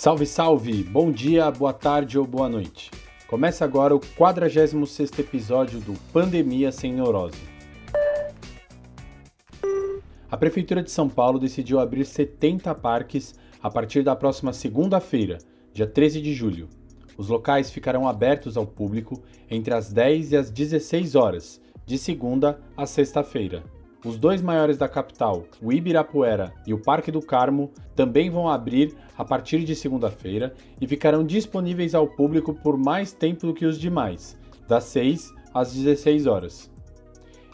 Salve, salve! Bom dia, boa tarde ou boa noite. Começa agora o 46º episódio do Pandemia Sem Neurose. A Prefeitura de São Paulo decidiu abrir 70 parques a partir da próxima segunda-feira, dia 13 de julho. Os locais ficarão abertos ao público entre as 10 e as 16 horas, de segunda a sexta-feira. Os dois maiores da capital, o Ibirapuera e o Parque do Carmo, também vão abrir a partir de segunda-feira e ficarão disponíveis ao público por mais tempo do que os demais, das 6 às 16 horas.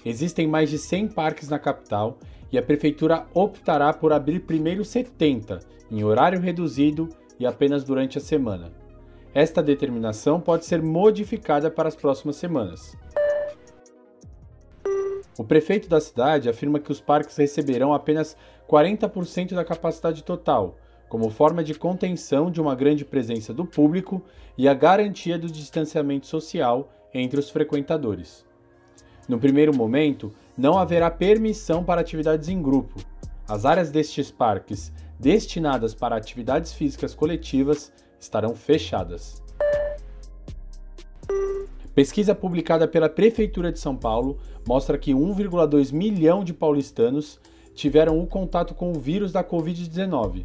Existem mais de 100 parques na capital e a prefeitura optará por abrir primeiro 70, em horário reduzido e apenas durante a semana. Esta determinação pode ser modificada para as próximas semanas. O prefeito da cidade afirma que os parques receberão apenas 40% da capacidade total, como forma de contenção de uma grande presença do público e a garantia do distanciamento social entre os frequentadores. No primeiro momento, não haverá permissão para atividades em grupo. As áreas destes parques, destinadas para atividades físicas coletivas, estarão fechadas. Pesquisa publicada pela Prefeitura de São Paulo mostra que 1,2 milhão de paulistanos tiveram o contato com o vírus da Covid-19.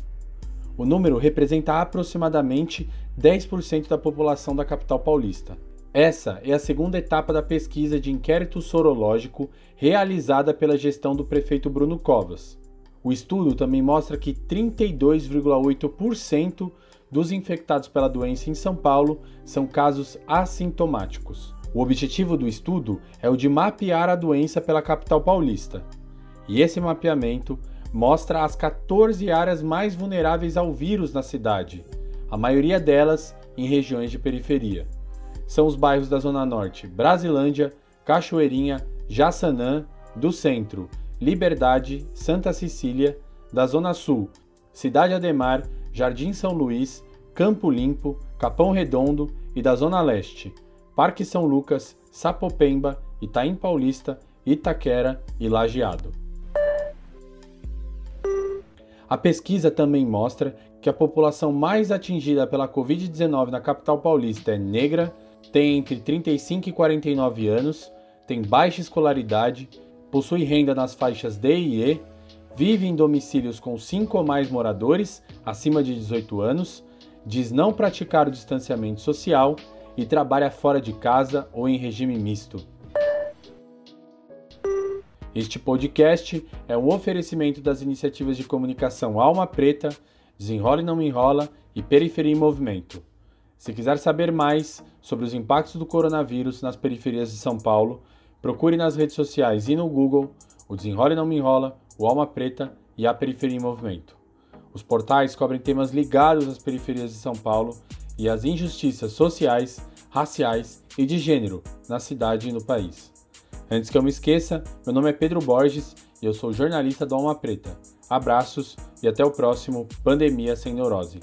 O número representa aproximadamente 10% da população da capital paulista. Essa é a segunda etapa da pesquisa de inquérito sorológico realizada pela gestão do prefeito Bruno Covas. O estudo também mostra que 32,8% dos infectados pela doença em São Paulo são casos assintomáticos. O objetivo do estudo é o de mapear a doença pela capital paulista. E esse mapeamento mostra as 14 áreas mais vulneráveis ao vírus na cidade, a maioria delas em regiões de periferia. São os bairros da Zona Norte: Brasilândia, Cachoeirinha, Jaçanã, do Centro, Liberdade, Santa Cecília, da Zona Sul, Cidade Ademar, Jardim São Luís, Campo Limpo, Capão Redondo e da Zona Leste, Parque São Lucas, Sapopemba, Itaim Paulista, Itaquera e Lajeado. A pesquisa também mostra que a população mais atingida pela Covid-19 na capital paulista é negra, tem entre 35 e 49 anos, tem baixa escolaridade, possui renda nas faixas D e E, vive em domicílios com 5 ou mais moradores acima de 18 anos, diz não praticar o distanciamento social e trabalha fora de casa ou em regime misto. Este podcast é um oferecimento das iniciativas de comunicação Alma Preta, Desenrola e Não Me Enrola e Periferia em Movimento. Se quiser saber mais sobre os impactos do coronavírus nas periferias de São Paulo, procure nas redes sociais e no Google o Desenrola e Não Me Enrola, o Alma Preta e a Periferia em Movimento. Os portais cobrem temas ligados às periferias de São Paulo e às injustiças sociais, raciais e de gênero na cidade e no país. Antes que eu me esqueça, meu nome é Pedro Borges e eu sou jornalista do Alma Preta. Abraços e até o próximo Pandemia Sem Neurose.